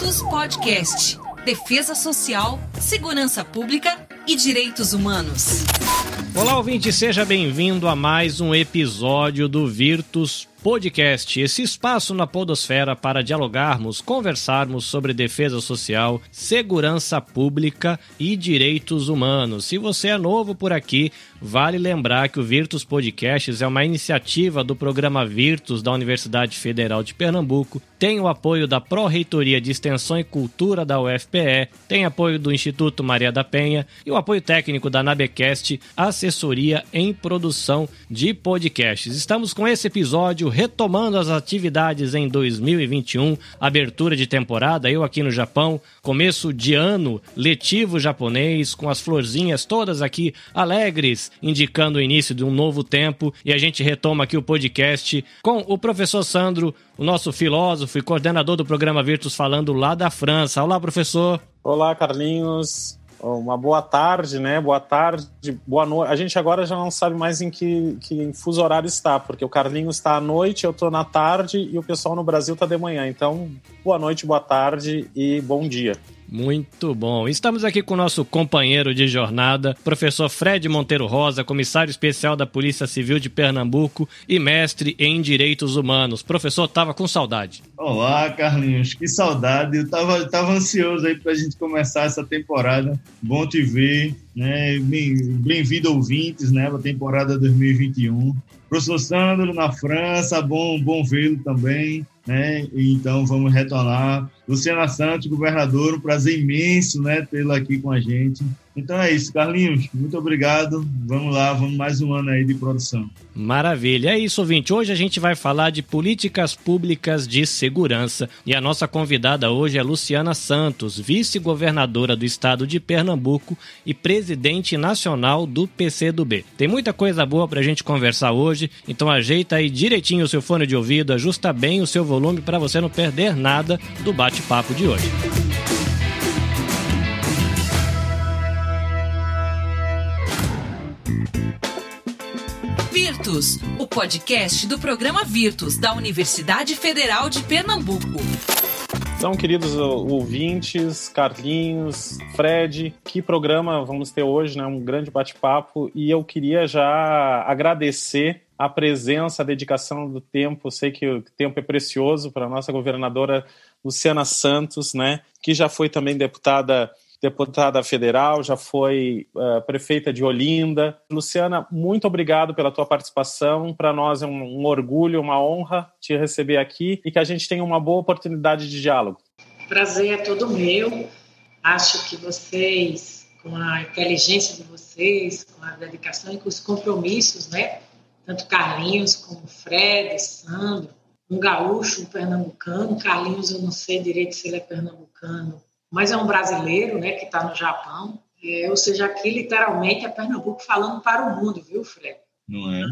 Virtus Podcast. Defesa Social, Segurança Pública e Direitos Humanos. Olá, ouvinte, seja bem-vindo a mais um episódio do Virtus Podcast, esse espaço na Podosfera para dialogarmos, conversarmos sobre defesa social, segurança pública e direitos humanos. Se você é novo por aqui, vale lembrar que o Virtus Podcasts é uma iniciativa do programa Virtus da Universidade Federal de Pernambuco, tem o apoio da Pró-Reitoria de Extensão e Cultura da UFPE, tem apoio do Instituto Maria da Penha e o apoio técnico da Nabecast, assessoria em produção de podcasts. Estamos com esse episódio retomando as atividades em 2021, abertura de temporada, eu aqui no Japão, começo de ano letivo japonês, com as florzinhas todas aqui alegres, indicando o início de um novo tempo, e a gente retoma aqui o podcast com o professor Sandro, o nosso filósofo e coordenador do programa Virtus, falando lá da França. Olá, professor. Olá, Carlinhos. Uma boa tarde, né? Boa tarde, boa noite. A gente agora já não sabe mais em que, que fuso horário está, porque o Carlinhos está à noite, eu estou na tarde e o pessoal no Brasil está de manhã. Então, boa noite, boa tarde e bom dia. Muito bom. Estamos aqui com o nosso companheiro de jornada, professor Fred Monteiro Rosa, comissário especial da Polícia Civil de Pernambuco e mestre em Direitos Humanos. Professor, tava com saudade. Olá, Carlinhos, que saudade. Eu tava, tava ansioso aí pra gente começar essa temporada. Bom te ver, né? Bem-vindo, ouvintes, né? A temporada 2021. Professor Sandro na França, bom, bom vê-lo também né? Então vamos retornar. Luciana Santos, governador, um prazer imenso, né, tê-la aqui com a gente. Então é isso, Carlinhos, muito obrigado. Vamos lá, vamos mais um ano aí de produção. Maravilha. É isso, ouvinte. Hoje a gente vai falar de políticas públicas de segurança e a nossa convidada hoje é Luciana Santos, vice-governadora do estado de Pernambuco e presidente nacional do PCdoB. Tem muita coisa boa pra gente conversar hoje, então ajeita aí direitinho o seu fone de ouvido, ajusta bem o seu volume para você não perder nada do bate-papo de hoje. Virtus, o podcast do programa Virtus da Universidade Federal de Pernambuco. Então, queridos ouvintes, Carlinhos, Fred, que programa vamos ter hoje, né? Um grande bate-papo e eu queria já agradecer a presença, a dedicação do tempo. sei que o tempo é precioso para a nossa governadora Luciana Santos, né? Que já foi também deputada deputada federal, já foi uh, prefeita de Olinda. Luciana, muito obrigado pela tua participação. Para nós é um, um, orgulho, uma honra te receber aqui e que a gente tenha uma boa oportunidade de diálogo. Prazer é todo meu. Acho que vocês, com a inteligência de vocês, com a dedicação e com os compromissos, né? Tanto Carlinhos como Fred, Sandro, um gaúcho, um pernambucano. Carlinhos, eu não sei direito se ele é pernambucano mas é um brasileiro, né, que está no Japão. É, ou seja, aqui literalmente é Pernambuco falando para o mundo, viu, Fred? Não é?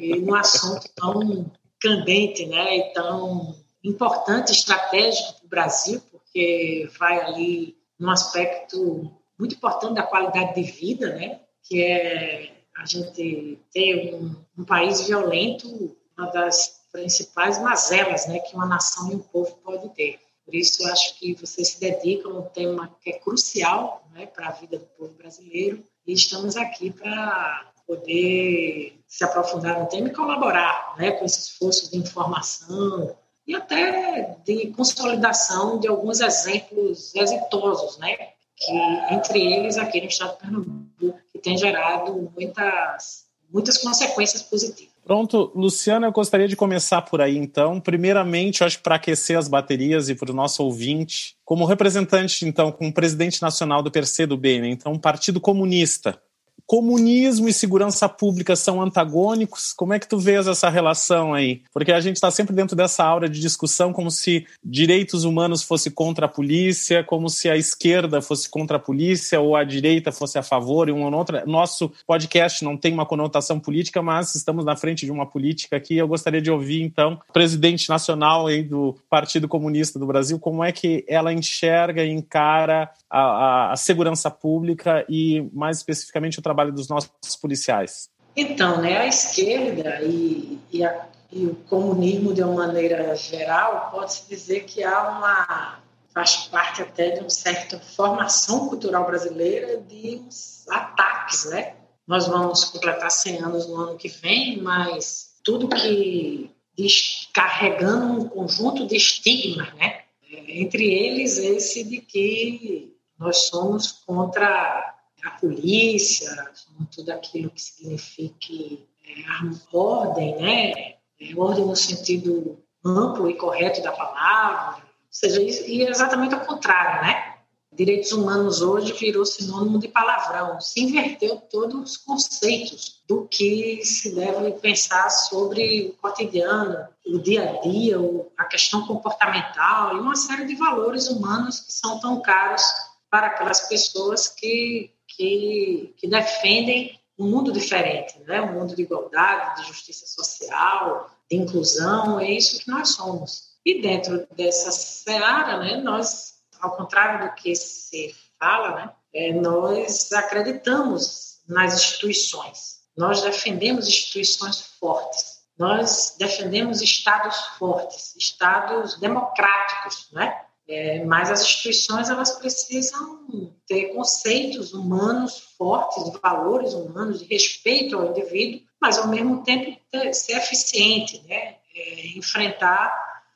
E num assunto tão candente, né, e tão importante, estratégico para o Brasil, porque vai ali num aspecto muito importante da qualidade de vida, né, que é a gente ter um, um país violento, uma das principais mazelas, né, que uma nação e um povo pode ter. Por isso, eu acho que vocês se dedicam a um tema que é crucial né, para a vida do povo brasileiro e estamos aqui para poder se aprofundar no tema e colaborar né, com esse esforço de informação e até de consolidação de alguns exemplos exitosos, né, que entre eles aqui no estado de Pernambuco, que tem gerado muitas, muitas consequências positivas. Pronto, Luciana, eu gostaria de começar por aí então. Primeiramente, eu acho para aquecer as baterias e para o nosso ouvinte, como representante, então, como presidente nacional do PCdoB, né? então, um partido comunista, comunismo e segurança pública são antagônicos? Como é que tu vês essa relação aí? Porque a gente está sempre dentro dessa aura de discussão como se direitos humanos fosse contra a polícia, como se a esquerda fosse contra a polícia ou a direita fosse a favor e uma ou outra. Nosso podcast não tem uma conotação política, mas estamos na frente de uma política aqui. Eu gostaria de ouvir então presidente nacional aí do Partido Comunista do Brasil, como é que ela enxerga e encara a, a, a segurança pública e mais especificamente o trabalho dos nossos policiais? Então, né, a esquerda e, e, a, e o comunismo, de uma maneira geral, pode-se dizer que há uma, faz parte até de uma certa formação cultural brasileira de uns ataques, né? Nós vamos completar 100 anos no ano que vem, mas tudo que carregando um conjunto de estigmas, né? Entre eles esse de que nós somos contra a polícia, tudo aquilo que signifique é, ordem, né? É, ordem no sentido amplo e correto da palavra, ou seja, e é exatamente ao contrário, né? Direitos humanos hoje virou sinônimo de palavrão, se inverteu todos os conceitos do que se deve pensar sobre o cotidiano, o dia a dia, a questão comportamental e uma série de valores humanos que são tão caros para aquelas pessoas que, que, que defendem um mundo diferente, né? um mundo de igualdade, de justiça social, de inclusão, é isso que nós somos. E dentro dessa seara, né, nós, ao contrário do que se fala, né, é, nós acreditamos nas instituições, nós defendemos instituições fortes, nós defendemos estados fortes, estados democráticos, né? É, mas as instituições elas precisam ter conceitos humanos fortes, de valores humanos, de respeito ao indivíduo, mas ao mesmo tempo ter, ser eficiente, né? É, enfrentar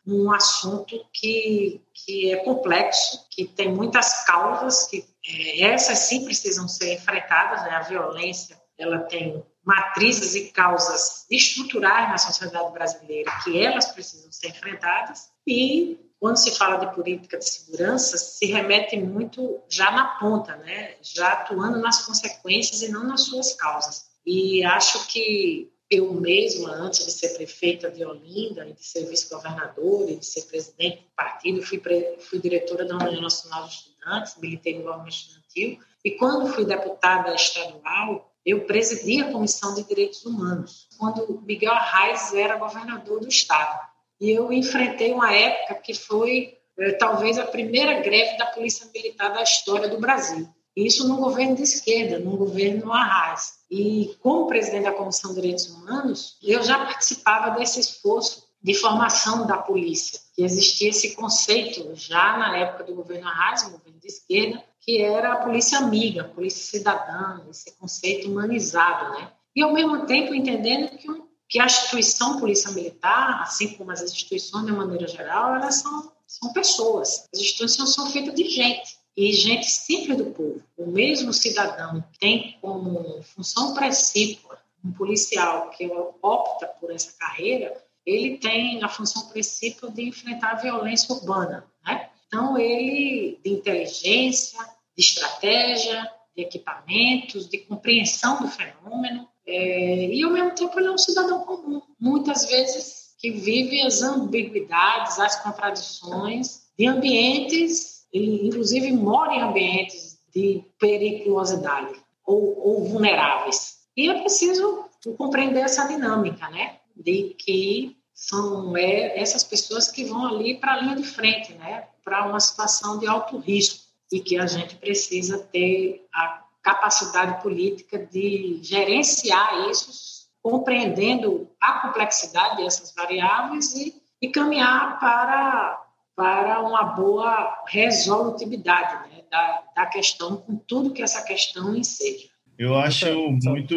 um assunto que, que é complexo, que tem muitas causas, que é, essas sim precisam ser enfrentadas, né? A violência ela tem matrizes e causas estruturais na sociedade brasileira que elas precisam ser enfrentadas e quando se fala de política de segurança, se remete muito já na ponta, né? já atuando nas consequências e não nas suas causas. E acho que eu mesma, antes de ser prefeita de Olinda, de ser vice-governadora, e de ser presidente do partido, fui, fui diretora da União Nacional de Estudantes, militei no movimento estudantil, e quando fui deputada estadual, eu presidi a Comissão de Direitos Humanos, quando Miguel Arraes era governador do estado. E eu enfrentei uma época que foi eh, talvez a primeira greve da Polícia Militar da história do Brasil. Isso num governo de esquerda, num governo Arraes. E como presidente da Comissão de Direitos Humanos, eu já participava desse esforço de formação da polícia. Que existia esse conceito já na época do governo Arraes, governo de esquerda, que era a polícia amiga, a polícia cidadã, esse conceito humanizado, né? E ao mesmo tempo entendendo que um que a instituição Polícia Militar, assim como as instituições de maneira geral, elas são, são pessoas. As instituições são feitas de gente, e gente simples do povo. O mesmo cidadão tem como função precípua um policial que opta por essa carreira, ele tem a função precípua de enfrentar a violência urbana. Né? Então, ele, de inteligência, de estratégia, de equipamentos, de compreensão do fenômeno, é, e ao mesmo tempo ele é um cidadão comum, muitas vezes que vive as ambiguidades, as contradições de ambientes, ele inclusive mora em ambientes de periculosidade ou, ou vulneráveis. E é preciso compreender essa dinâmica, né? De que são é, essas pessoas que vão ali para a linha de frente, né? Para uma situação de alto risco e que a gente precisa ter a capacidade política de gerenciar isso, compreendendo a complexidade dessas variáveis e, e caminhar para, para uma boa resolutividade né, da, da questão, com tudo que essa questão enseja. Eu acho muito,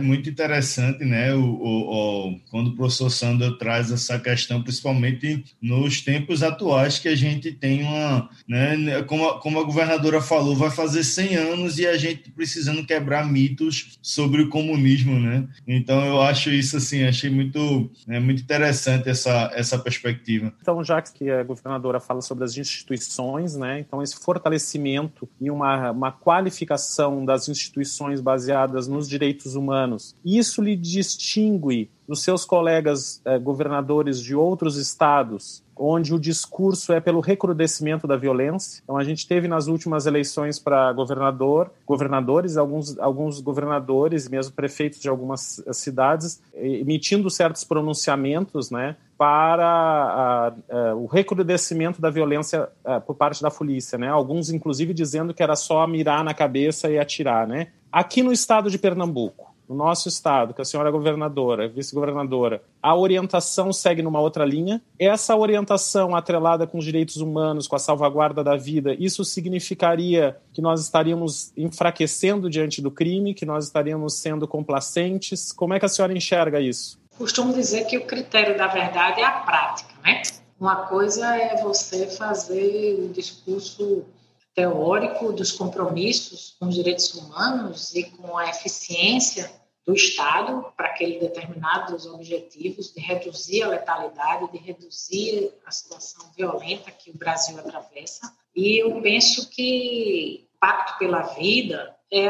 muito interessante, né, o, o, o, quando o professor Sandro traz essa questão, principalmente nos tempos atuais, que a gente tem uma, né, como a, como a governadora falou, vai fazer 100 anos e a gente precisando quebrar mitos sobre o comunismo, né? Então eu acho isso assim, achei muito, né, muito interessante essa, essa perspectiva. Então, já que a governadora fala sobre as instituições, né, então esse fortalecimento e uma, uma qualificação das instituições baseadas nos direitos humanos. Isso lhe distingue dos seus colegas eh, governadores de outros estados, onde o discurso é pelo recrudescimento da violência. Então a gente teve nas últimas eleições para governador, governadores, alguns alguns governadores, mesmo prefeitos de algumas cidades, emitindo certos pronunciamentos, né, para a, a, o recrudescimento da violência a, por parte da polícia, né? Alguns inclusive dizendo que era só mirar na cabeça e atirar, né? Aqui no estado de Pernambuco, no nosso estado, que a senhora é governadora, vice-governadora, a orientação segue numa outra linha. Essa orientação atrelada com os direitos humanos, com a salvaguarda da vida, isso significaria que nós estaríamos enfraquecendo diante do crime, que nós estaríamos sendo complacentes? Como é que a senhora enxerga isso? Costumo dizer que o critério da verdade é a prática, né? Uma coisa é você fazer o discurso teórico dos compromissos com os direitos humanos e com a eficiência do Estado para aqueles determinados objetivos de reduzir a letalidade, de reduzir a situação violenta que o Brasil atravessa. E eu penso que Pacto pela Vida é,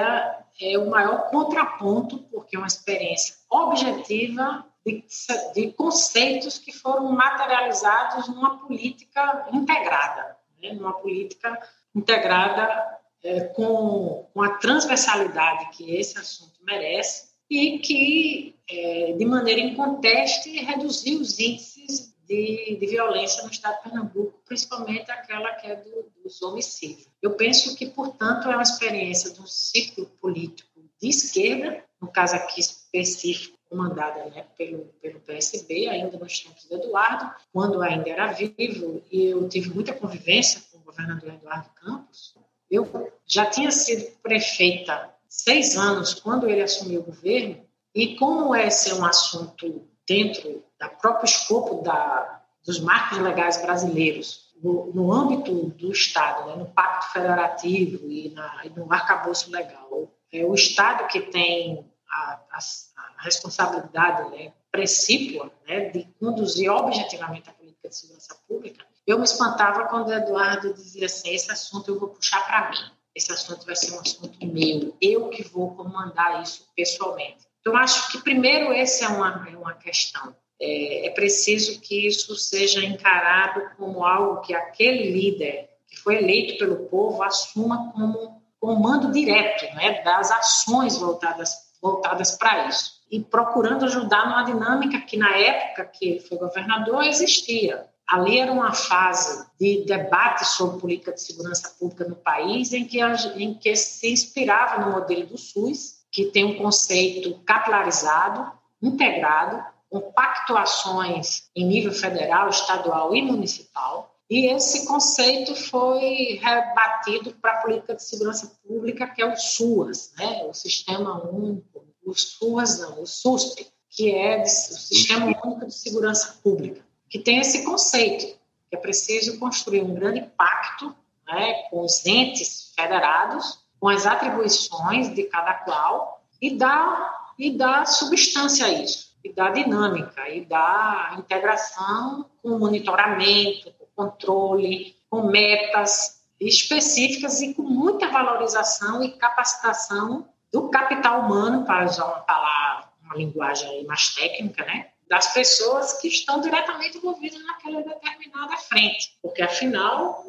é o maior contraponto, porque é uma experiência objetiva de, de conceitos que foram materializados numa política integrada, né? numa política integrada é, com, com a transversalidade que esse assunto merece e que, é, de maneira inconteste, reduziu os índices de, de, violência no estado de Pernambuco, principalmente aquela que é do, dos homicídios. Eu penso que, portanto, é uma experiência de um ciclo político de esquerda, no caso aqui específico, comandada né, pelo, pelo PSB, ainda nos tempos do Eduardo, quando ainda era vivo, e eu tive muita convivência com o governador Eduardo Campos. Eu já tinha sido prefeita seis anos quando ele assumiu o governo, e como esse é um assunto dentro da próprio escopo da, dos marcos legais brasileiros, no, no âmbito do Estado, né, no Pacto Federativo e, na, e no arcabouço legal, é o Estado que tem a, a, a responsabilidade né, precípua né, de conduzir objetivamente a política de segurança pública, eu me espantava quando o Eduardo dizia assim: esse assunto eu vou puxar para mim, esse assunto vai ser um assunto meu, eu que vou comandar isso pessoalmente. Então, acho que, primeiro, essa é uma, é uma questão. É, é preciso que isso seja encarado como algo que aquele líder que foi eleito pelo povo assuma como comando direto né, das ações voltadas voltadas para isso. E procurando ajudar numa dinâmica que, na época que ele foi governador, existia. Ali era uma fase de debate sobre política de segurança pública no país, em que, em que se inspirava no modelo do SUS, que tem um conceito capilarizado, integrado, com pactuações em nível federal, estadual e municipal, e esse conceito foi rebatido para a política de segurança pública, que é o SUAS, né? o Sistema Único, o SUAS não, o SUSP, que é o Sistema Único de Segurança Pública, que tem esse conceito, que é preciso construir um grande pacto né, com os entes federados, com as atribuições de cada qual, e dar, e dar substância a isso, e dar dinâmica, e dar integração com monitoramento, controle, com metas específicas e com muita valorização e capacitação do capital humano, para usar uma palavra, uma linguagem mais técnica, né? Das pessoas que estão diretamente envolvidas naquela determinada frente, porque afinal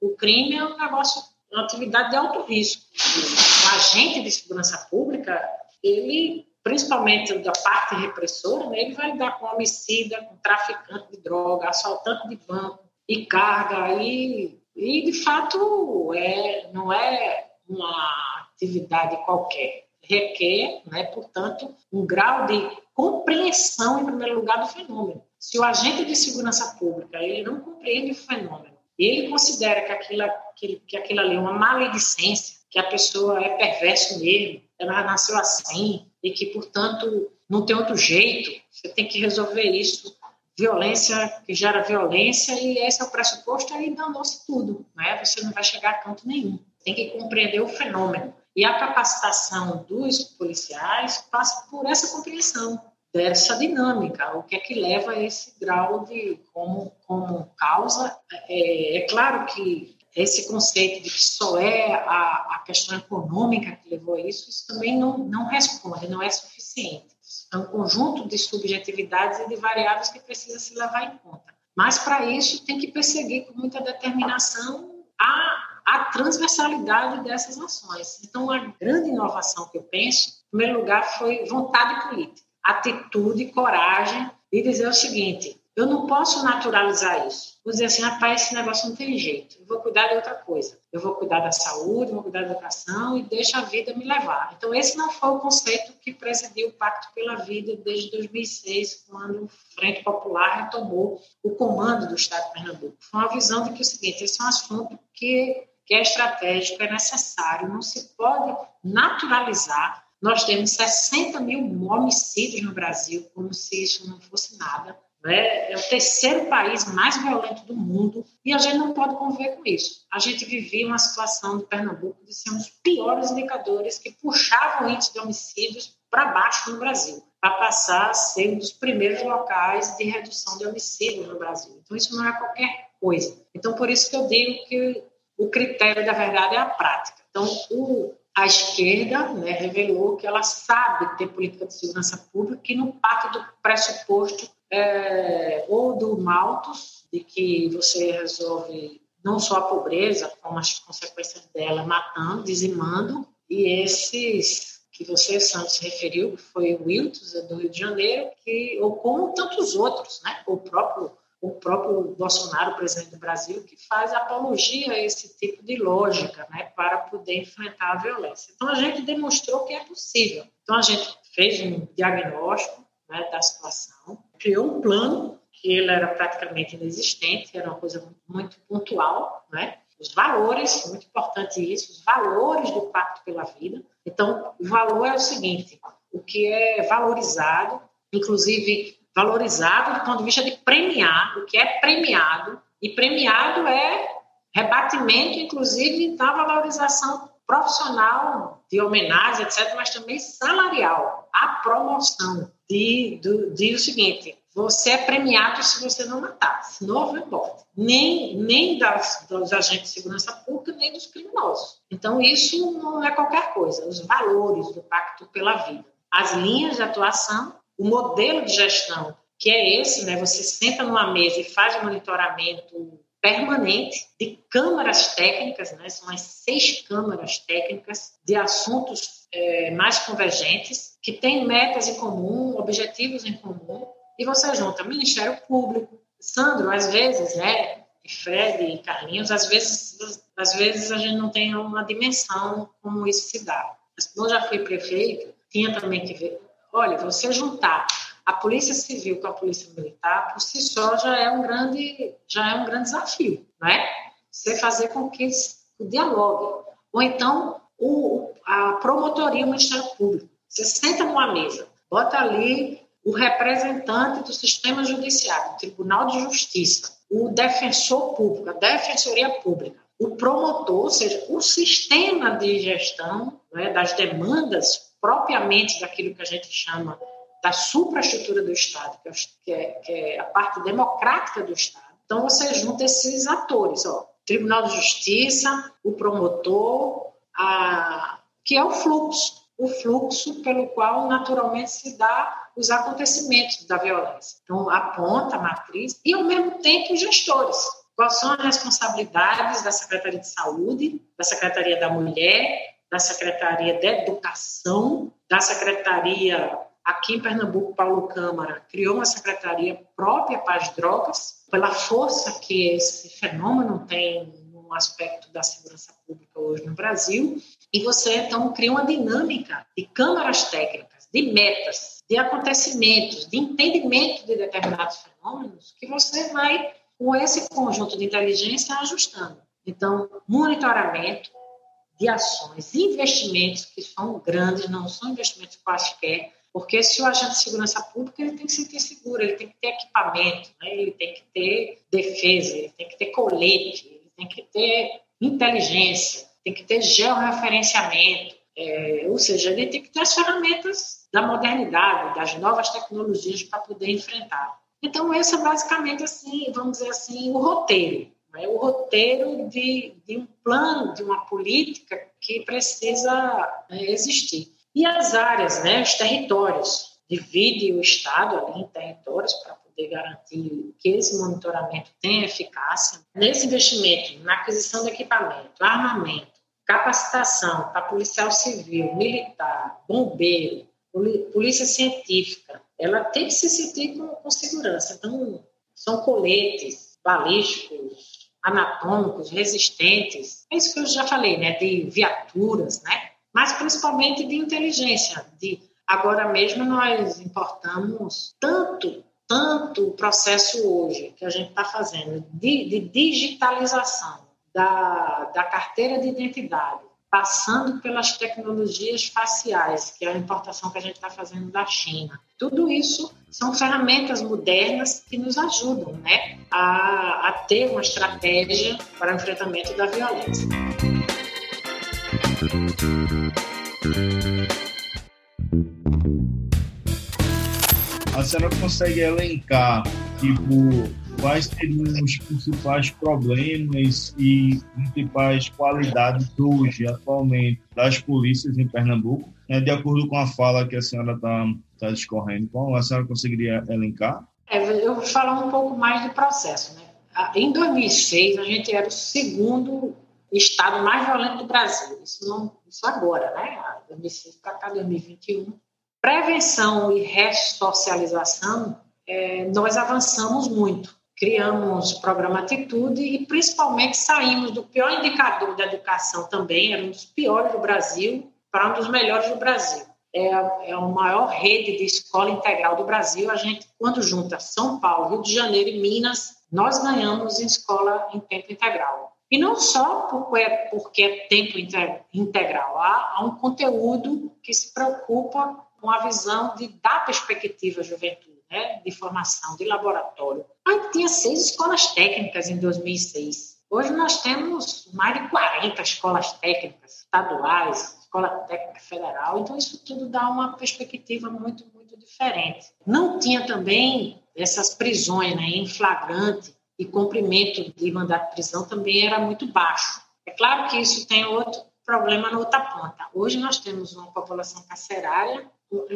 o crime é um negócio, uma atividade de alto risco. O agente de segurança pública, ele principalmente da parte repressora, né, ele vai lidar com homicida, com traficante de droga, assaltante de banco, e carga. E, e de fato é, não é uma atividade qualquer requer, né, portanto, um grau de compreensão em primeiro lugar do fenômeno. Se o agente de segurança pública ele não compreende o fenômeno, ele considera que aquilo, que, que aquilo ali é uma maledicência, que a pessoa é perverso mesmo, ela nasceu assim e que, portanto, não tem outro jeito, você tem que resolver isso violência que gera violência e esse é o pressuposto, aí danou-se tudo, né? Você não vai chegar a canto nenhum. Tem que compreender o fenômeno. E a capacitação dos policiais passa por essa compreensão dessa dinâmica, o que é que leva a esse grau de como, como causa. É, é claro que esse conceito de que só é a, a questão econômica que levou a isso, isso também não, não responde, não é suficiente. É um conjunto de subjetividades e de variáveis que precisa se levar em conta. Mas, para isso, tem que perseguir com muita determinação a, a transversalidade dessas ações. Então, a grande inovação que eu penso, em primeiro lugar, foi vontade política, atitude, coragem de dizer o seguinte: eu não posso naturalizar isso. Vou dizer assim, rapaz, esse negócio não tem jeito. Eu vou cuidar de outra coisa. Eu vou cuidar da saúde, vou cuidar da educação e deixa a vida me levar. Então, esse não foi o conceito que presidiu o Pacto pela Vida desde 2006, quando o Frente Popular retomou o comando do Estado de Pernambuco. Foi uma visão de que o seguinte, esse é um assunto que, que é estratégico, é necessário, não se pode naturalizar nós temos 60 mil homicídios no Brasil, como se isso não fosse nada. Né? É o terceiro país mais violento do mundo e a gente não pode conviver com isso. A gente vivia uma situação de Pernambuco de ser um dos piores indicadores que puxavam o índice de homicídios para baixo no Brasil, para passar a ser um dos primeiros locais de redução de homicídios no Brasil. Então, isso não é qualquer coisa. Então, por isso que eu digo que o critério da verdade é a prática. Então, o, a esquerda né, revelou que ela sabe ter política de segurança pública que não parte do pressuposto é, ou do Malthus, de que você resolve não só a pobreza, como as consequências dela, matando, dizimando, e esses que você, Santos, referiu, que foi o Wilton, do Rio de Janeiro, que, ou como tantos outros, né? o próprio o próprio Bolsonaro, presidente do Brasil, que faz apologia a esse tipo de lógica, né, para poder enfrentar a violência. Então a gente demonstrou que é possível. Então a gente fez um diagnóstico né, da situação, criou um plano que ele era praticamente inexistente, era uma coisa muito pontual, né? Os valores, muito importante isso, os valores do Pacto pela Vida. Então, o valor é o seguinte: o que é valorizado, inclusive valorizado do ponto de vista de premiar, o que é premiado, e premiado é rebatimento, inclusive, da valorização profissional de homenagem, etc., mas também salarial, a promoção de, de, de o seguinte, você é premiado se você não matar, senão vai embora. Nem, nem das, dos agentes de segurança pública, nem dos criminosos. Então, isso não é qualquer coisa. Os valores do Pacto pela Vida, as linhas de atuação, o modelo de gestão, que é esse, né? Você senta numa mesa e faz monitoramento permanente de câmaras técnicas, né? São as seis câmaras técnicas de assuntos é, mais convergentes, que têm metas em comum, objetivos em comum, e você junta Ministério Público, Sandro, às vezes, né? E Fred e Carlinhos, às vezes, às vezes a gente não tem uma dimensão como isso se dá. Quando eu já fui prefeito, tinha também que ver, olha, você juntar a polícia civil com a polícia militar por si só já é um grande já é um grande desafio, não é? Você fazer com que eles dialoguem. Ou então o, a promotoria, o Ministério Público. Você senta numa mesa, bota ali o representante do sistema judiciário, o Tribunal de Justiça, o defensor público, a defensoria pública, o promotor, ou seja, o sistema de gestão né, das demandas propriamente daquilo que a gente chama da supraestrutura do Estado, que é, que é, a parte democrática do Estado. Então, você junta esses atores, ó, Tribunal de Justiça, o promotor, a, que é o fluxo, o fluxo pelo qual naturalmente se dá os acontecimentos da violência. Então, a ponta, a matriz, e ao mesmo tempo os gestores. Quais são as responsabilidades da Secretaria de Saúde, da Secretaria da Mulher, da Secretaria de Educação, da Secretaria Aqui em Pernambuco, Paulo Câmara criou uma secretaria própria para as drogas, pela força que esse fenômeno tem no aspecto da segurança pública hoje no Brasil. E você, então, cria uma dinâmica de câmaras técnicas, de metas, de acontecimentos, de entendimento de determinados fenômenos, que você vai, com esse conjunto de inteligência, ajustando. Então, monitoramento de ações, investimentos que são grandes, não são investimentos quaisquer, porque se o agente de segurança pública ele tem que se sentir seguro, ele tem que ter equipamento, né? ele tem que ter defesa, ele tem que ter colete, ele tem que ter inteligência, tem que ter georreferenciamento, é, ou seja, ele tem que ter as ferramentas da modernidade, das novas tecnologias para poder enfrentar. Então, esse é basicamente assim, vamos dizer assim, o roteiro. Né? O roteiro de, de um plano, de uma política que precisa né, existir. E as áreas, né, os territórios, divide o Estado ali em territórios para poder garantir que esse monitoramento tenha eficácia. Nesse investimento, na aquisição de equipamento, armamento, capacitação para policial civil, militar, bombeiro, polícia científica, ela tem que se sentir com, com segurança. Então, são coletes balísticos, anatômicos, resistentes. É isso que eu já falei, né? De viaturas, né? Mas principalmente de inteligência. De agora mesmo nós importamos tanto tanto o processo hoje que a gente está fazendo de, de digitalização da, da carteira de identidade, passando pelas tecnologias faciais, que é a importação que a gente está fazendo da China. Tudo isso são ferramentas modernas que nos ajudam né, a, a ter uma estratégia para o enfrentamento da violência. A senhora consegue elencar, tipo, quais seriam os principais problemas e principais qualidades hoje, atualmente, das polícias em Pernambuco, né, de acordo com a fala que a senhora está tá discorrendo. Como a senhora conseguiria elencar? É, eu vou falar um pouco mais do processo. Né? Em 2006, a gente era o segundo estado mais violento do Brasil. Isso, não, isso agora, né? 2006 para cá, 2021. Prevenção e ressocialização, é, nós avançamos muito criamos o programa Atitude e principalmente saímos do pior indicador da educação também, era um dos piores do Brasil, para um dos melhores do Brasil. É, é a maior rede de escola integral do Brasil. A gente, quando junta São Paulo, Rio de Janeiro e Minas, nós ganhamos em escola em tempo integral. E não só porque é, porque é tempo integral, há, há um conteúdo que se preocupa com a visão de dar perspectiva à juventude né, de formação, de laboratório. Aí tinha seis escolas técnicas em 2006. Hoje nós temos mais de 40 escolas técnicas estaduais, escola técnica federal. Então isso tudo dá uma perspectiva muito, muito diferente. Não tinha também essas prisões né, em flagrante e cumprimento de mandato de prisão também era muito baixo. É claro que isso tem outro problema na outra ponta. Hoje nós temos uma população carcerária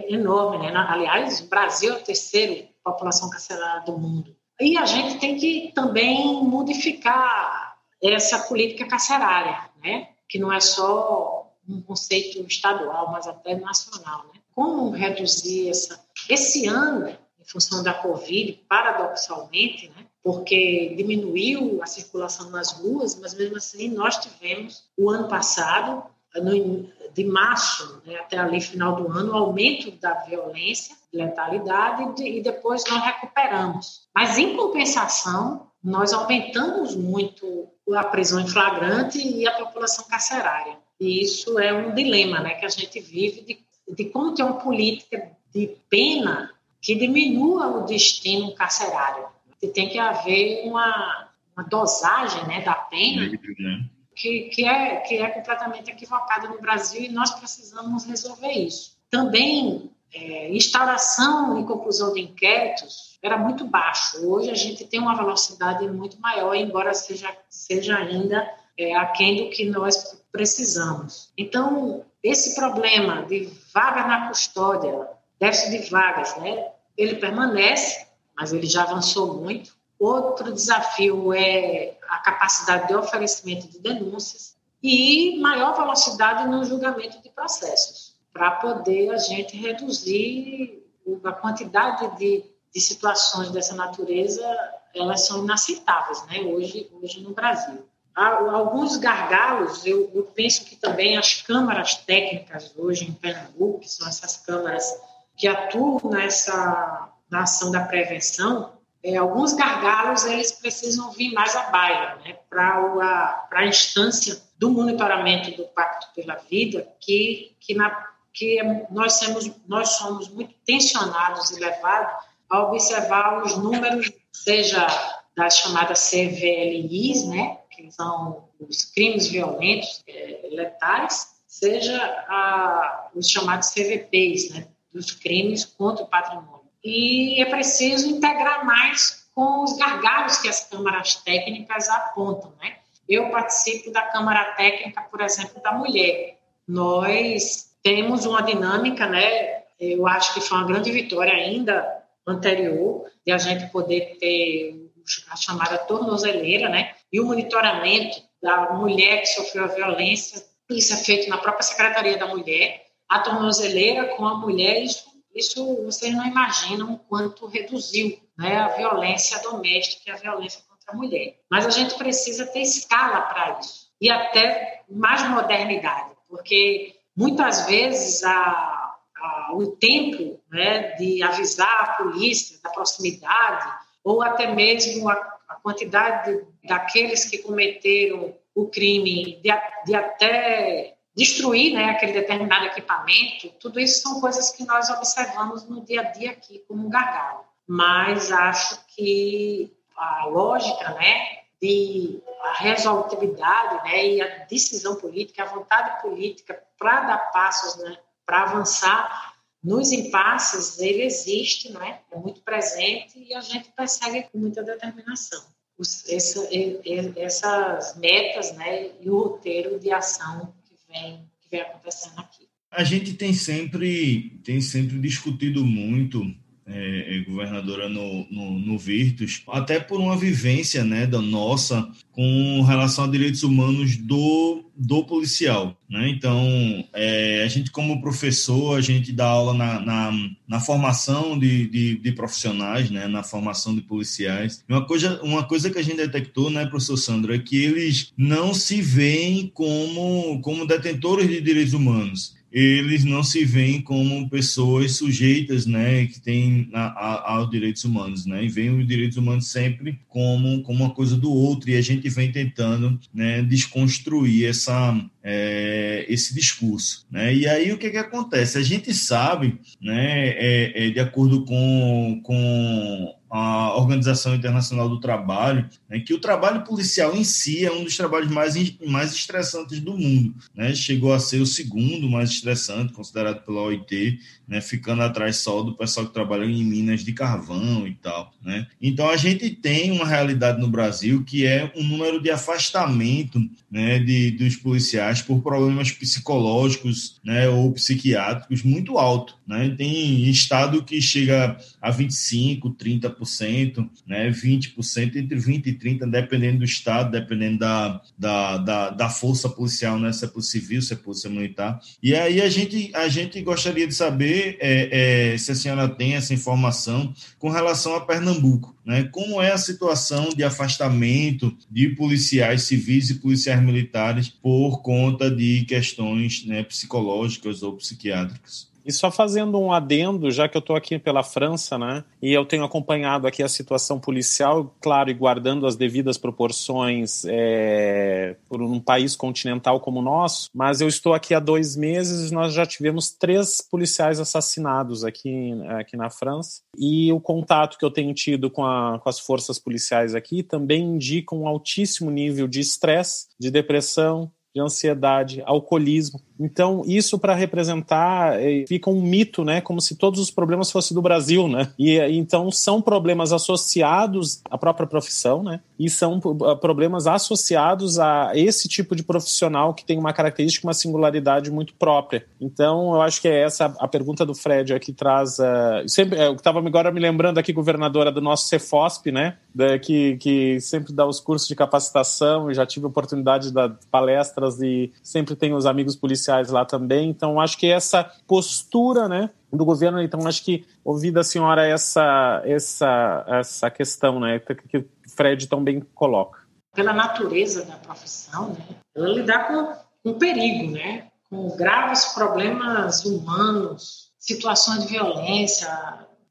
enorme, né? Aliás, o Brasil é a terceira população carcerária do mundo. E a gente tem que também modificar essa política carcerária, né? Que não é só um conceito estadual, mas até nacional, né? Como reduzir essa esse ano em função da Covid, paradoxalmente, né? Porque diminuiu a circulação nas ruas, mas mesmo assim nós tivemos o ano passado no, de março né, até ali final do ano, o aumento da violência, letalidade, e depois nós recuperamos. Mas, em compensação, nós aumentamos muito a prisão em flagrante e a população carcerária. E isso é um dilema né, que a gente vive de, de como ter uma política de pena que diminua o destino carcerário. E tem que haver uma, uma dosagem né, da pena que, que, é, que é completamente equivocada no Brasil e nós precisamos resolver isso. Também, é, instauração e conclusão de inquéritos era muito baixo. Hoje a gente tem uma velocidade muito maior, embora seja, seja ainda é, aquém do que nós precisamos. Então, esse problema de vaga na custódia, déficit de vagas, né, ele permanece, mas ele já avançou muito. Outro desafio é a capacidade de oferecimento de denúncias e maior velocidade no julgamento de processos, para poder a gente reduzir a quantidade de, de situações dessa natureza, elas são inaceitáveis, né, hoje, hoje no Brasil. Alguns gargalos, eu, eu penso que também as câmaras técnicas hoje em Pernambuco, que são essas câmaras que atuam nessa na ação da prevenção, é, alguns gargalos eles precisam vir mais à baila, né, para a instância do monitoramento do Pacto pela Vida, que, que, na, que nós, somos, nós somos muito tensionados e levados a observar os números, seja das chamadas CVLIs, né, que são os crimes violentos é, letais, seja a, os chamados CVPs, né, dos crimes contra o patrimônio e é preciso integrar mais com os gargalos que as câmaras técnicas apontam, né? Eu participo da Câmara Técnica, por exemplo, da Mulher. Nós temos uma dinâmica, né? Eu acho que foi uma grande vitória ainda anterior de a gente poder ter a chamada tornozeleira, né? E o monitoramento da mulher que sofreu a violência, isso é feito na própria Secretaria da Mulher. A tornozeleira com a mulher, isso isso vocês não imaginam o quanto reduziu né, a violência doméstica e a violência contra a mulher. Mas a gente precisa ter escala para isso e até mais modernidade, porque muitas vezes a, a, o tempo né, de avisar a polícia da proximidade ou até mesmo a, quantidade daqueles que cometeram o crime de, de até destruir né, aquele determinado equipamento, tudo isso são coisas que nós observamos no dia a dia aqui como um gargalo. Mas acho que a lógica né, de a resolutividade né, e a decisão política, a vontade política para dar passos, né, para avançar nos impasses, ele existe, né, é muito presente e a gente persegue com muita determinação os, essa, essas metas né, e o roteiro de ação que vem, que vem acontecendo aqui. A gente tem sempre, tem sempre discutido muito é, é, governadora no, no, no, Virtus, até por uma vivência né, da nossa com relação a direitos humanos do, do policial. Né? Então, é, a gente, como professor, a gente dá aula na, na, na formação de, de, de, profissionais, né? na formação de policiais. Uma coisa, uma coisa que a gente detectou, né, professor Sandro, é que eles não se veem como, como detentores de direitos humanos eles não se veem como pessoas sujeitas, né, que têm a, a, aos direitos humanos, né, e veem os direitos humanos sempre como, como uma coisa do outro, e a gente vem tentando, né, desconstruir essa, é, esse discurso, né, e aí o que que acontece? A gente sabe, né, é, é de acordo com, com a Organização Internacional do Trabalho, né, que o trabalho policial em si é um dos trabalhos mais, mais estressantes do mundo. Né? Chegou a ser o segundo mais estressante, considerado pela OIT, né, ficando atrás só do pessoal que trabalha em minas de carvão e tal. Né? Então, a gente tem uma realidade no Brasil que é um número de afastamento né, de, dos policiais por problemas psicológicos né, ou psiquiátricos muito alto. Né? Tem estado que chega a 25%, 30%, né, 20%, entre 20% e 30%, dependendo do estado, dependendo da, da, da, da força policial, né, se é polícia civil, se é polícia militar. E aí a gente, a gente gostaria de saber é, é, se a senhora tem essa informação com relação a Pernambuco. Né? Como é a situação de afastamento de policiais civis e policiais militares por conta de questões né, psicológicas ou psiquiátricas? E só fazendo um adendo, já que eu estou aqui pela França, né, e eu tenho acompanhado aqui a situação policial, claro, e guardando as devidas proporções é, por um país continental como o nosso, mas eu estou aqui há dois meses nós já tivemos três policiais assassinados aqui, aqui na França, e o contato que eu tenho tido com, a, com as forças policiais aqui também indica um altíssimo nível de estresse, de depressão, de ansiedade, alcoolismo. Então, isso para representar eh, fica um mito, né? Como se todos os problemas fossem do Brasil, né? E então são problemas associados à própria profissão, né? E são ah, problemas associados a esse tipo de profissional que tem uma característica, uma singularidade muito própria. Então, eu acho que é essa a pergunta do Fred aqui traz. Uh, sempre, eu estava agora me lembrando aqui, governadora, do nosso Cefosp, né? Da, que, que sempre dá os cursos de capacitação e já tive oportunidade de dar palestras e sempre tem os amigos policiais lá também. Então, acho que essa postura, né, do governo, então acho que ouvir da senhora essa essa essa questão, né, que o Fred também coloca. Pela natureza da profissão, né, ela lidar com, com perigo, né, com graves problemas humanos, situações de violência,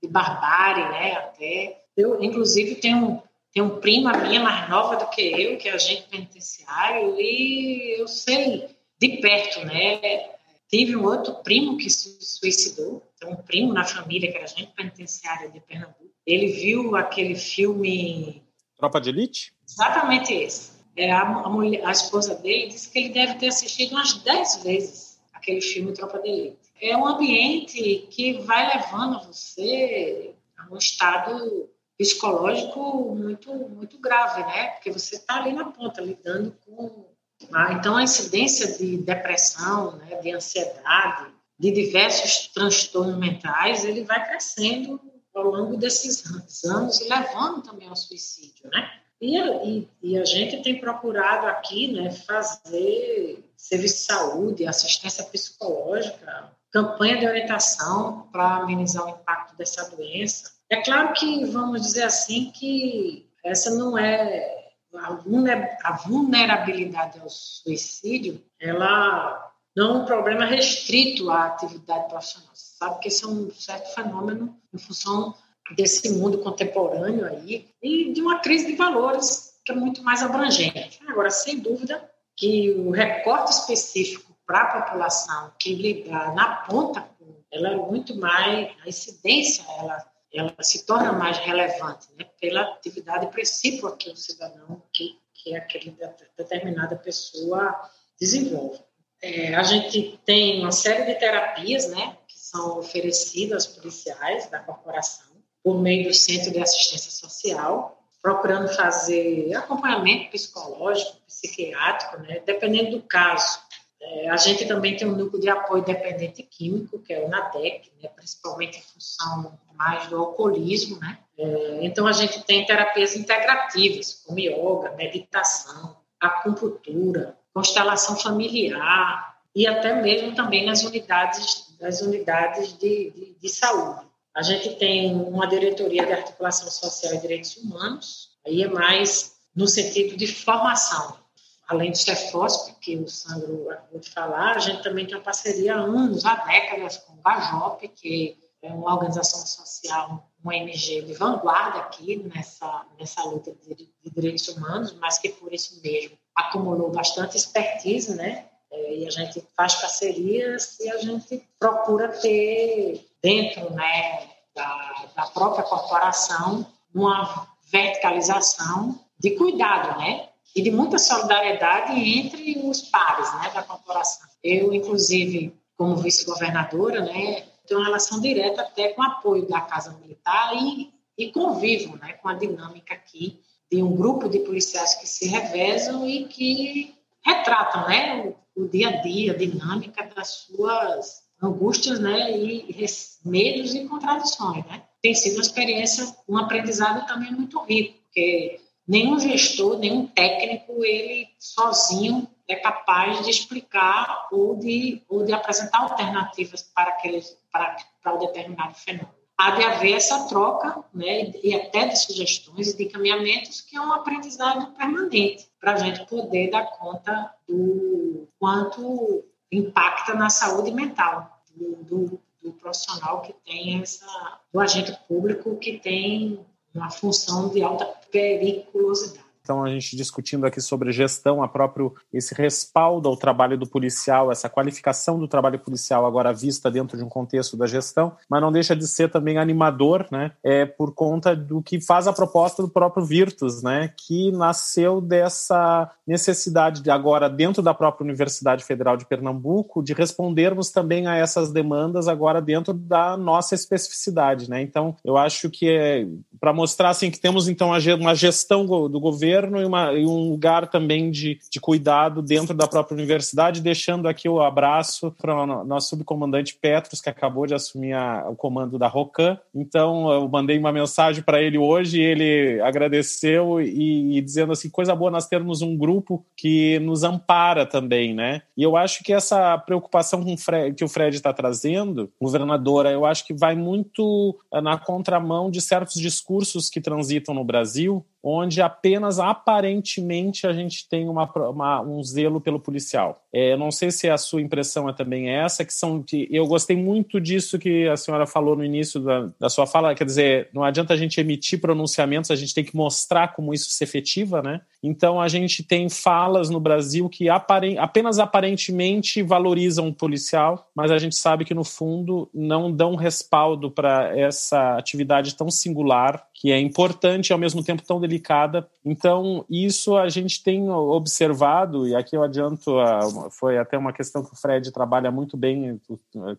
de barbárie, né, até. Eu, inclusive, tenho tem um prima minha mais nova do que eu, que é agente penitenciário, e eu sei de perto, né? Tive um outro primo que se suicidou, tem um primo na família que era agente penitenciária de Pernambuco. Ele viu aquele filme. Tropa de Elite? Exatamente esse. É, a, a, mulher, a esposa dele disse que ele deve ter assistido umas 10 vezes aquele filme Tropa de Elite. É um ambiente que vai levando você a um estado psicológico muito muito grave, né? Porque você está ali na ponta lidando com ah, então, a incidência de depressão, né, de ansiedade, de diversos transtornos mentais, ele vai crescendo ao longo desses anos e levando também ao suicídio, né? E, e, e, a gente tem procurado aqui né, fazer serviço de saúde, assistência psicológica, campanha de orientação para amenizar o impacto dessa doença. É claro que, vamos dizer assim, que essa não é a vulnerabilidade ao suicídio, ela não é um problema restrito à atividade profissional. Você sabe que esse é um certo fenômeno em função desse mundo contemporâneo aí e de uma crise de valores que é muito mais abrangente. Agora, sem dúvida que o recorte específico para a população que lidar na ponta, ela é muito mais, a incidência, ela ela se torna mais relevante né, pela atividade principal que o cidadão, que, que aquele determinada pessoa desenvolve. É, a gente tem uma série de terapias né, que são oferecidas aos policiais da corporação por meio do Centro de Assistência Social, procurando fazer acompanhamento psicológico, psiquiátrico, né, dependendo do caso. É, a gente também tem um núcleo de apoio dependente químico, que é o NADEC, né, principalmente em função mais do alcoolismo. Né? É, então, a gente tem terapias integrativas, como yoga, meditação, acupuntura, constelação familiar e até mesmo também nas unidades, nas unidades de, de, de saúde. A gente tem uma diretoria de articulação social e direitos humanos, aí é mais no sentido de formação, além do Cefosp, que o Sandro acabou de falar, a gente também tem uma parceria há anos, há décadas, com o Gajop, que é uma organização social, uma ONG de vanguarda aqui nessa, nessa luta de, de direitos humanos, mas que por isso mesmo acumulou bastante expertise, né? É, e a gente faz parcerias e a gente procura ter dentro né, da, da própria corporação uma verticalização de cuidado, né? E de muita solidariedade entre os pares né, da corporação. Eu, inclusive, como vice-governadora, né, tenho uma relação direta até com o apoio da Casa Militar e, e convivo né, com a dinâmica aqui de um grupo de policiais que se revezam e que retratam né, o, o dia a dia, a dinâmica das suas angústias né, e medos e contradições. Né? Tem sido uma experiência, um aprendizado também muito rico, porque nenhum gestor, nenhum técnico, ele sozinho é capaz de explicar ou de, ou de apresentar alternativas para, aquele, para, para o determinado fenômeno. Há de haver essa troca, né, e até de sugestões e de encaminhamentos, que é um aprendizado permanente, para a gente poder dar conta do quanto impacta na saúde mental do, do, do profissional que tem essa, do agente público que tem uma função de alta periculosidade. Então, a gente discutindo aqui sobre gestão, a próprio esse respaldo ao trabalho do policial, essa qualificação do trabalho policial agora vista dentro de um contexto da gestão, mas não deixa de ser também animador, né? É por conta do que faz a proposta do próprio Virtus, né? Que nasceu dessa necessidade de agora dentro da própria Universidade Federal de Pernambuco de respondermos também a essas demandas agora dentro da nossa especificidade, né? Então, eu acho que é para mostrar assim que temos então uma gestão do governo e, uma, e um lugar também de, de cuidado dentro da própria universidade, deixando aqui o abraço para o nosso subcomandante Petros, que acabou de assumir a, o comando da ROCAN. Então, eu mandei uma mensagem para ele hoje, ele agradeceu e, e, dizendo assim, coisa boa nós termos um grupo que nos ampara também, né? E eu acho que essa preocupação o Fred, que o Fred está trazendo, governadora, eu acho que vai muito eh, na contramão de certos discursos que transitam no Brasil, onde apenas aparentemente a gente tem uma, uma, um zelo pelo policial. É, eu não sei se a sua impressão é também essa, que são que eu gostei muito disso que a senhora falou no início da, da sua fala, quer dizer, não adianta a gente emitir pronunciamentos, a gente tem que mostrar como isso se efetiva, né? Então a gente tem falas no Brasil que apenas aparentemente valorizam o policial, mas a gente sabe que no fundo não dão respaldo para essa atividade tão singular, que é importante e ao mesmo tempo tão delicada. Então isso a gente tem observado, e aqui eu adianto, a, foi até uma questão que o Fred trabalha muito bem,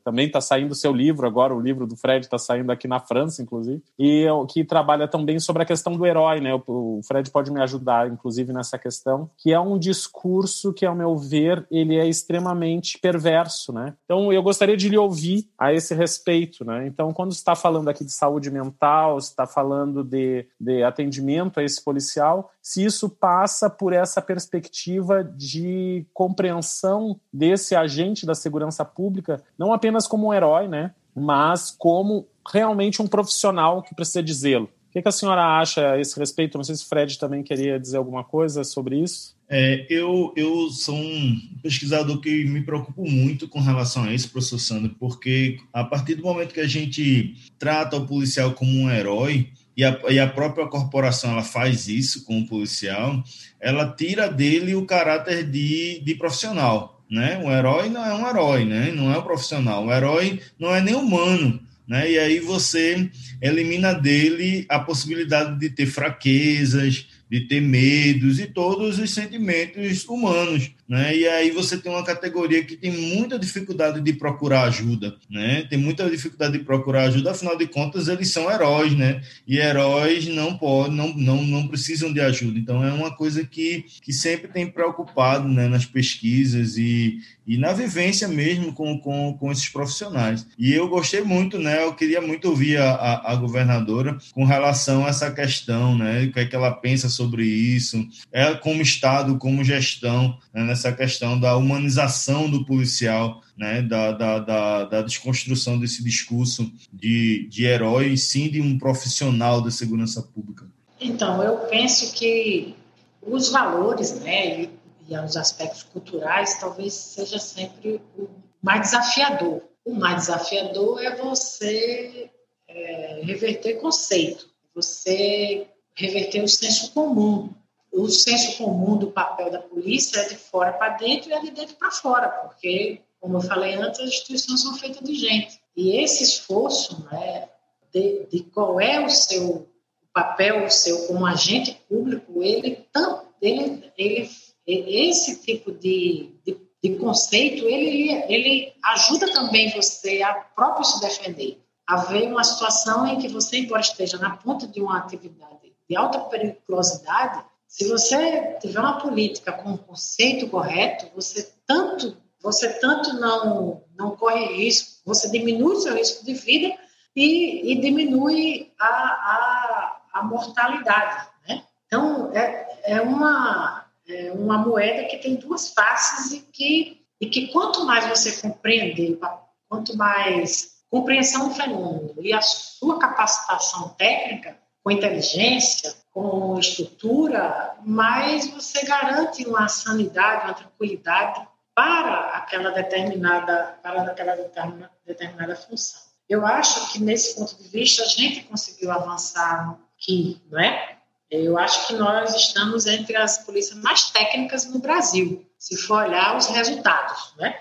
também está saindo o seu livro agora, o livro do Fred está saindo aqui na França, inclusive, e que trabalha também sobre a questão do herói, né? O Fred pode me ajudar, inclusive inclusive, nessa questão, que é um discurso que, ao meu ver, ele é extremamente perverso, né? Então, eu gostaria de lhe ouvir a esse respeito, né? Então, quando está falando aqui de saúde mental, está falando de, de atendimento a esse policial, se isso passa por essa perspectiva de compreensão desse agente da segurança pública, não apenas como um herói, né? mas como realmente um profissional que precisa de zelo. O que, a senhora acha a esse respeito? Não sei se Fred também queria dizer alguma coisa sobre isso. É, eu, eu sou um pesquisador que me preocupo muito com relação a isso, professor Sandro, porque a partir do momento que a gente trata o policial como um herói, e a, e a própria corporação ela faz isso com o policial, ela tira dele o caráter de, de profissional. Né? O herói não é um herói, né? não é um profissional. O herói não é nem humano né? E aí você elimina dele a possibilidade de ter fraquezas, de ter medos e todos os sentimentos humanos, né? E aí você tem uma categoria que tem muita dificuldade de procurar ajuda, né? Tem muita dificuldade de procurar ajuda, afinal de contas eles são heróis, né? E heróis não podem, não, não, não precisam de ajuda. Então é uma coisa que, que sempre tem preocupado, né? Nas pesquisas e, e na vivência mesmo com, com, com esses profissionais. E eu gostei muito, né? Eu queria muito ouvir a, a, a governadora com relação a essa questão, né? O que é que ela pensa sobre isso, é como Estado, como gestão, né, nessa questão da humanização do policial, né, da, da, da, da, desconstrução desse discurso de, de herói, sim de um profissional da segurança pública. Então, eu penso que os valores né, e, e os aspectos culturais talvez seja sempre o mais desafiador. O mais desafiador é você é, reverter conceito, você reverter o senso comum. O senso comum do papel da polícia é de fora para dentro e é de dentro para fora, porque, como eu falei antes, as instituições são feitas de gente. E esse esforço né, de, de qual é o seu papel, o seu como agente público, ele, ele, ele, esse tipo de, de, de conceito, ele, ele ajuda também você a próprio se defender. Haver uma situação em que você, embora esteja na ponta de uma atividade de alta periculosidade, se você tiver uma política com o conceito correto, você tanto você tanto não não corre risco, você diminui seu risco de vida e, e diminui a, a, a, mortalidade, né? Então é, é uma é uma moeda que tem duas faces e que e que quanto mais você compreender, quanto mais compreensão do fenômeno e a sua capacitação técnica, com inteligência, com estrutura, mais você garante uma sanidade, uma tranquilidade para aquela determinada, para aquela determinada, função. Eu acho que nesse ponto de vista a gente conseguiu avançar aqui, não é? Eu acho que nós estamos entre as polícias mais técnicas no Brasil, se for olhar os resultados, né?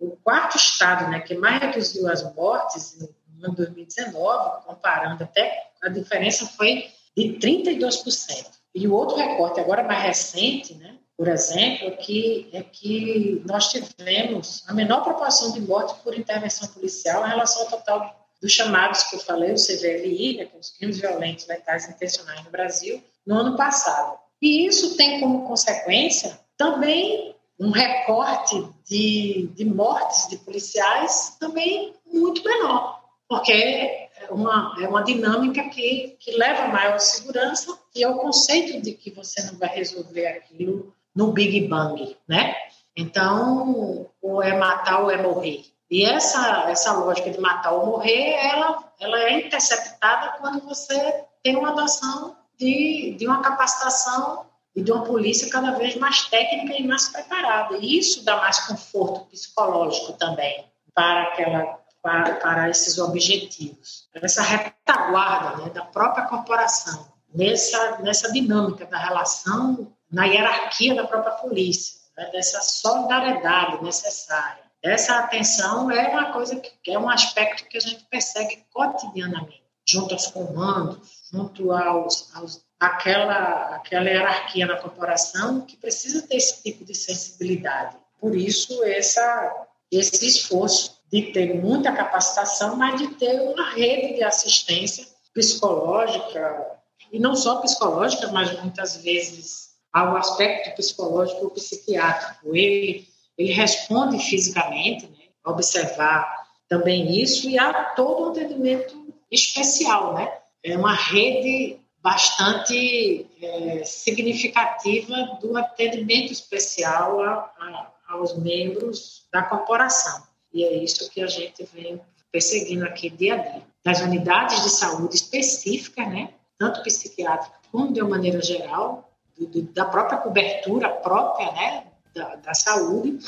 O quarto estado, né, que mais reduziu as mortes em 2019, comparando até a diferença foi de 32%. E o outro recorte, agora mais recente, né, por exemplo, é que, é que nós tivemos a menor proporção de mortes por intervenção policial em relação ao total dos chamados que eu falei, o CVLI, né, que é os crimes violentos, letais intencionais no Brasil, no ano passado. E isso tem como consequência também um recorte de, de mortes de policiais também muito menor, porque é uma, é uma dinâmica que, que leva a maior segurança e ao conceito de que você não vai resolver aquilo no Big Bang, né? Então, ou é matar ou é morrer. E essa, essa lógica de matar ou morrer, ela, ela é interceptada quando você tem uma adoção de, de uma capacitação e de uma polícia cada vez mais técnica e mais preparada. E isso dá mais conforto psicológico também para aquela para, para esses objetivos. Essa retaguarda né, da própria corporação, nessa, nessa dinâmica da relação, na hierarquia da própria polícia, né, dessa solidariedade necessária. Essa atenção é uma coisa que é um aspecto que a gente persegue cotidianamente, junto aos comandos, junto aos, aos aquela, aquela hierarquia na corporação que precisa ter esse tipo de sensibilidade. Por isso, essa, esse esforço de ter muita capacitação, mas de ter uma rede de assistência psicológica, e não só psicológica, mas muitas vezes ao aspecto psicológico ou psiquiátrico. Ele, ele responde fisicamente, né? observar também isso, e há todo um atendimento especial, né? É uma rede bastante é, significativa do atendimento especial a, a, aos membros da corporação. E é isso que a gente vem perseguindo aqui dia a dia. Das unidades de saúde específicas, né, tanto psiquiátrica como de uma maneira geral, do, do, da própria cobertura própria né, da, da saúde,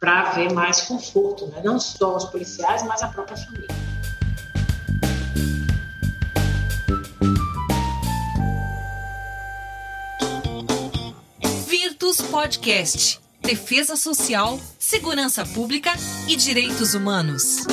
para haver mais conforto, né, não só os policiais, mas a própria família. Virtus Podcast Defesa Social, Segurança Pública e Direitos Humanos.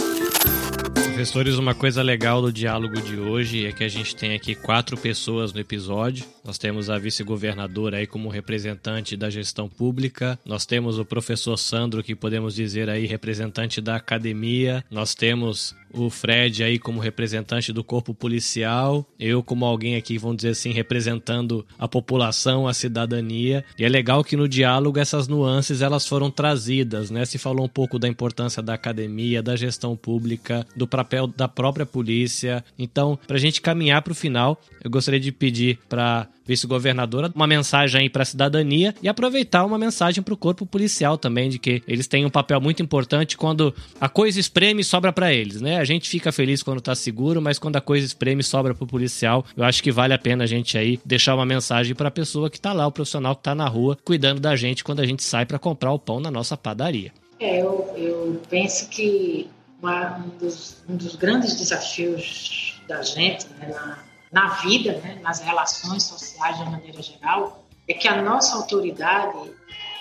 Professores, uma coisa legal do diálogo de hoje é que a gente tem aqui quatro pessoas no episódio. Nós temos a vice-governadora aí como representante da gestão pública. Nós temos o professor Sandro, que podemos dizer aí representante da academia. Nós temos o Fred aí como representante do corpo policial, eu como alguém aqui, vamos dizer assim, representando a população, a cidadania. E é legal que no diálogo essas nuances elas foram trazidas, né? Se falou um pouco da importância da academia, da gestão pública, do papel da própria polícia. Então, para a gente caminhar para o final, eu gostaria de pedir para vice-governadora, uma mensagem aí para a cidadania e aproveitar uma mensagem para o corpo policial também, de que eles têm um papel muito importante quando a coisa espreme sobra para eles, né? A gente fica feliz quando tá seguro, mas quando a coisa espreme sobra para o policial, eu acho que vale a pena a gente aí deixar uma mensagem para a pessoa que tá lá, o profissional que tá na rua, cuidando da gente quando a gente sai para comprar o pão na nossa padaria. É, eu, eu penso que uma, um, dos, um dos grandes desafios da gente né, na, na vida, né, nas relações sociais de maneira geral, é que a nossa autoridade,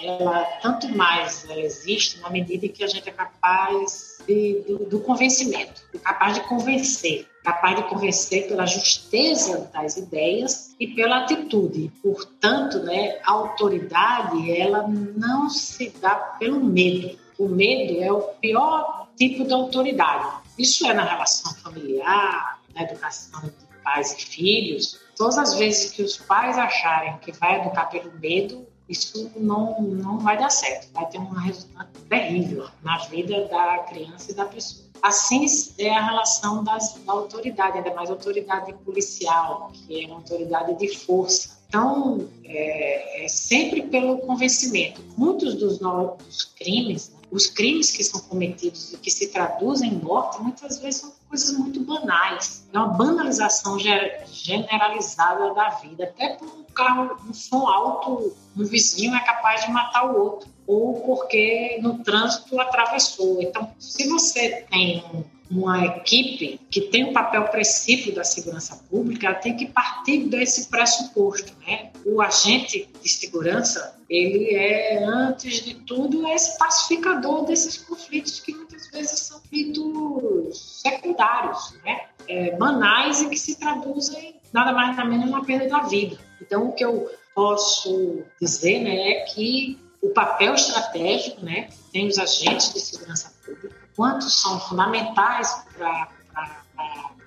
ela tanto mais ela existe na medida em que a gente é capaz de, do, do convencimento, é capaz de convencer, capaz de convencer pela justeza das ideias e pela atitude. Portanto, né, a autoridade ela não se dá pelo medo. O medo é o pior tipo de autoridade. Isso é na relação familiar, na educação pais e filhos, todas as vezes que os pais acharem que vai educar pelo medo, isso não, não vai dar certo, vai ter um resultado terrível na vida da criança e da pessoa. Assim é a relação das, da autoridade, ainda mais autoridade policial, que é uma autoridade de força. Então, é, é sempre pelo convencimento. Muitos dos novos crimes, os crimes que são cometidos e que se traduzem em morte, muitas vezes são coisas muito banais. É uma banalização generalizada da vida. Até por um carro, um som alto, um vizinho é capaz de matar o outro. Ou porque no trânsito atravessou. Então, se você tem uma equipe que tem um papel preciso da segurança pública, ela tem que partir desse pressuposto, né? O agente de segurança, ele é, antes de tudo, é esse pacificador desses conflitos que muitas vezes são conflitos secundários, né? É, banais e que se traduzem nada mais nada menos na perda da vida. Então, o que eu posso dizer, né, é que o papel estratégico, né, tem os agentes de segurança pública, quanto são fundamentais para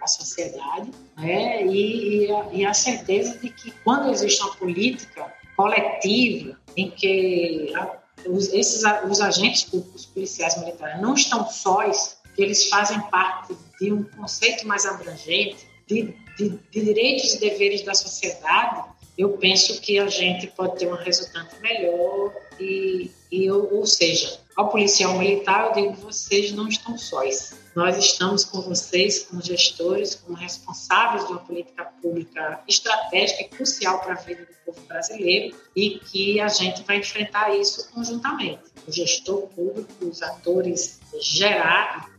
a sociedade, né? E, e, a, e, a, certeza de que quando existe uma política coletiva em que a, os, esses os agentes públicos, policiais militares, não estão sós, que eles fazem parte de um conceito mais abrangente de, de, de direitos e deveres da sociedade, eu penso que a gente pode ter um resultado melhor e, e ou seja, ao policial militar, eu digo: vocês não estão sós. Nós estamos com vocês, como gestores, como responsáveis de uma política pública estratégica e crucial para a vida do povo brasileiro e que a gente vai enfrentar isso conjuntamente. O gestor público, os atores gerar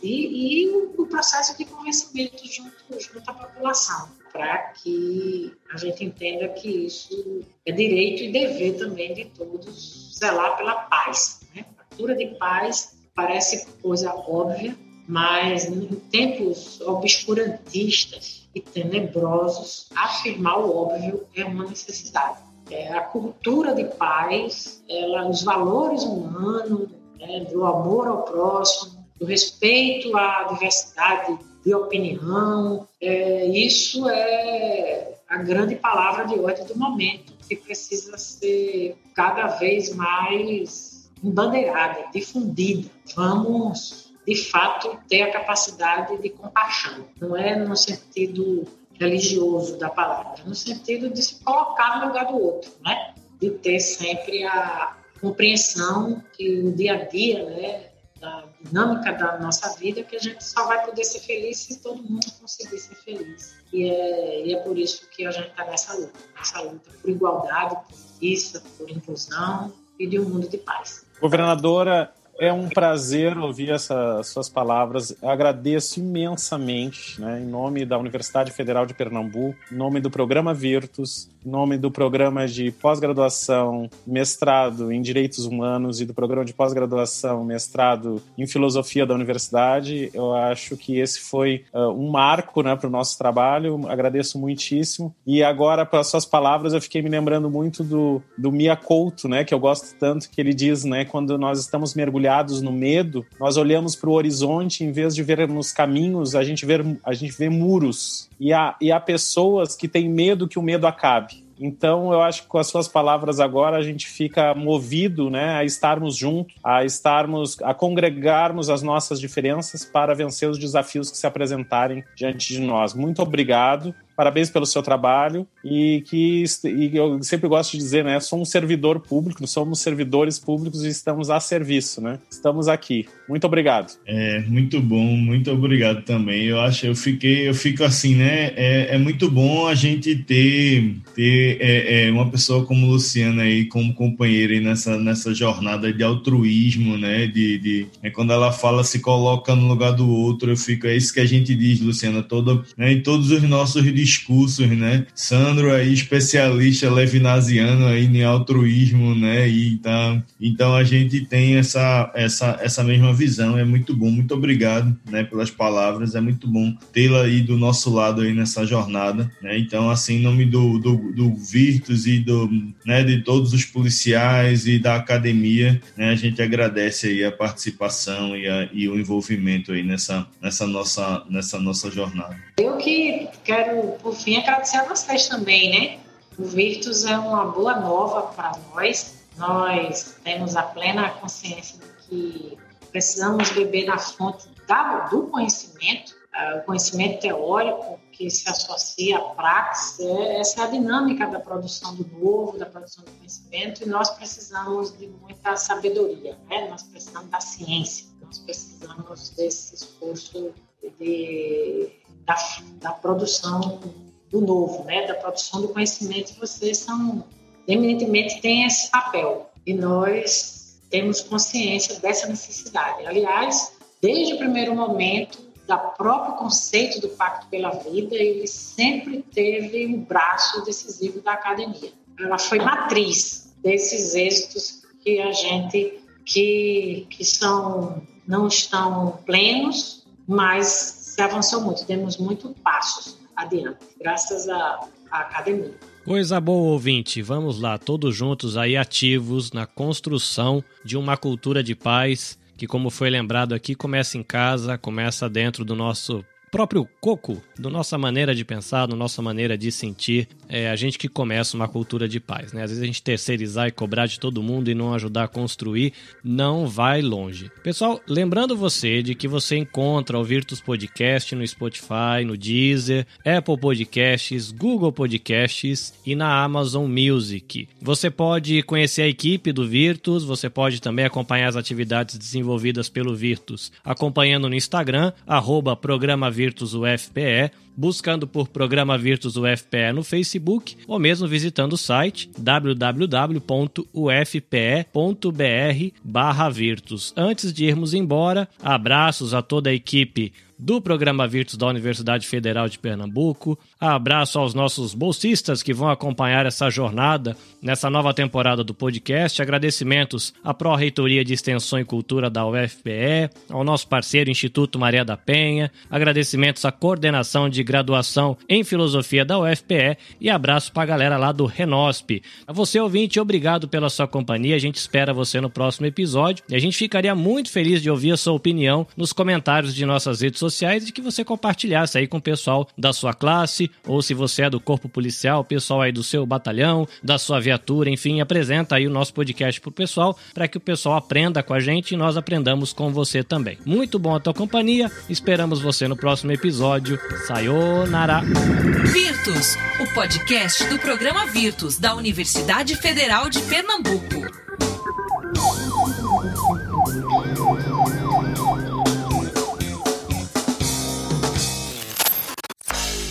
e, e o, processo de convencimento junto, junto à população, para que a gente entenda que isso é direito e dever também de todos zelar pela paz cultura de paz parece coisa óbvia, mas em tempos obscurantistas e tenebrosos, afirmar o óbvio é uma necessidade. É, a cultura de paz, ela, os valores humanos, né, do amor ao próximo, do respeito à diversidade de opinião, é, isso é a grande palavra de ordem do momento, que precisa ser cada vez mais embandeirada, difundida. Vamos, de fato, ter a capacidade de compaixão. Não é no sentido religioso da palavra, no sentido de se colocar no lugar do outro, né? De ter sempre a compreensão que o dia a dia, né, da dinâmica da nossa vida que a gente só vai poder ser feliz se todo mundo conseguir ser feliz. E é, e é por isso que a gente está nessa luta, nessa luta por igualdade, por justiça, por inclusão e de um mundo de paz. Governadora, é um prazer ouvir essas suas palavras. Agradeço imensamente, né, em nome da Universidade Federal de Pernambuco, em nome do programa Virtus, em nome do programa de pós-graduação, mestrado em Direitos Humanos e do programa de pós-graduação, mestrado em Filosofia da Universidade. Eu acho que esse foi uh, um marco né, para o nosso trabalho. Agradeço muitíssimo. E agora, pelas suas palavras, eu fiquei me lembrando muito do, do Mia Couto, né, que eu gosto tanto, que ele diz, né, quando nós estamos mergulhados mergulhados no medo, nós olhamos para o horizonte, em vez de ver nos caminhos, a gente vê, a gente vê muros. E há, e há pessoas que têm medo que o medo acabe. Então, eu acho que com as suas palavras agora a gente fica movido, né, a estarmos juntos, a estarmos, a congregarmos as nossas diferenças para vencer os desafios que se apresentarem diante de nós. Muito obrigado parabéns pelo seu trabalho e que e eu sempre gosto de dizer, né, um servidor público, somos servidores públicos e estamos a serviço, né? Estamos aqui. Muito obrigado. É muito bom, muito obrigado também. Eu acho, eu fiquei, eu fico assim, né? É, é muito bom a gente ter ter é, é, uma pessoa como Luciana aí como companheira aí nessa nessa jornada de altruísmo, né? De, de é quando ela fala se coloca no lugar do outro, eu fico é isso que a gente diz, Luciana, todo né, em todos os nossos discursos, né? Sandro aí, especialista levinasiano aí em altruísmo, né? E então, então a gente tem essa, essa, essa mesma visão, é muito bom. Muito obrigado, né, pelas palavras, é muito bom tê-la aí do nosso lado aí nessa jornada, né? Então, assim, em nome do, do, do Virtus e do, né, de todos os policiais e da academia, né, a gente agradece aí a participação e, a, e o envolvimento aí nessa, nessa, nossa, nessa nossa jornada. Eu que quero por fim, agradecer a vocês também, né? O Virtus é uma boa nova para nós. Nós temos a plena consciência de que precisamos beber na fonte do conhecimento, ah, o conhecimento teórico que se associa à prática, é, essa é a dinâmica da produção do novo, da produção do conhecimento, e nós precisamos de muita sabedoria, né? nós precisamos da ciência, nós precisamos desse esforço de, da, da produção do novo, né, da produção do conhecimento, vocês são eminentemente têm esse papel e nós temos consciência dessa necessidade. Aliás, desde o primeiro momento da próprio conceito do Pacto pela Vida, ele sempre teve um braço decisivo da academia. Ela foi matriz desses êxitos que a gente que que são não estão plenos, mas se avançou muito, temos muito passos adiante, graças à, à academia. Coisa boa, ouvinte. Vamos lá, todos juntos aí ativos na construção de uma cultura de paz que, como foi lembrado aqui, começa em casa, começa dentro do nosso próprio coco, da nossa maneira de pensar, da nossa maneira de sentir, é a gente que começa uma cultura de paz, né? Às vezes a gente terceirizar e cobrar de todo mundo e não ajudar a construir, não vai longe. Pessoal, lembrando você de que você encontra o Virtus Podcast no Spotify, no Deezer, Apple Podcasts, Google Podcasts e na Amazon Music. Você pode conhecer a equipe do Virtus, você pode também acompanhar as atividades desenvolvidas pelo Virtus, acompanhando no Instagram, programa Virtus Virtus UFPE, buscando por Programa Virtus UFPE no Facebook ou mesmo visitando o site www.ufpe.br/virtus. Antes de irmos embora, abraços a toda a equipe do programa Virtus da Universidade Federal de Pernambuco. Abraço aos nossos bolsistas que vão acompanhar essa jornada nessa nova temporada do podcast. Agradecimentos à Pró-Reitoria de Extensão e Cultura da UFPE, ao nosso parceiro Instituto Maria da Penha, agradecimentos à coordenação de graduação em Filosofia da UFPE e abraço para a galera lá do Renosp. A você, ouvinte, obrigado pela sua companhia. A gente espera você no próximo episódio e a gente ficaria muito feliz de ouvir a sua opinião nos comentários de nossas redes sociais e que você compartilhasse aí com o pessoal da sua classe ou se você é do corpo policial, o pessoal aí do seu batalhão, da sua viatura, enfim, apresenta aí o nosso podcast pro pessoal para que o pessoal aprenda com a gente e nós aprendamos com você também. Muito bom a tua companhia, esperamos você no próximo episódio. Sayonara! Virtus, o podcast do programa Virtus da Universidade Federal de Pernambuco.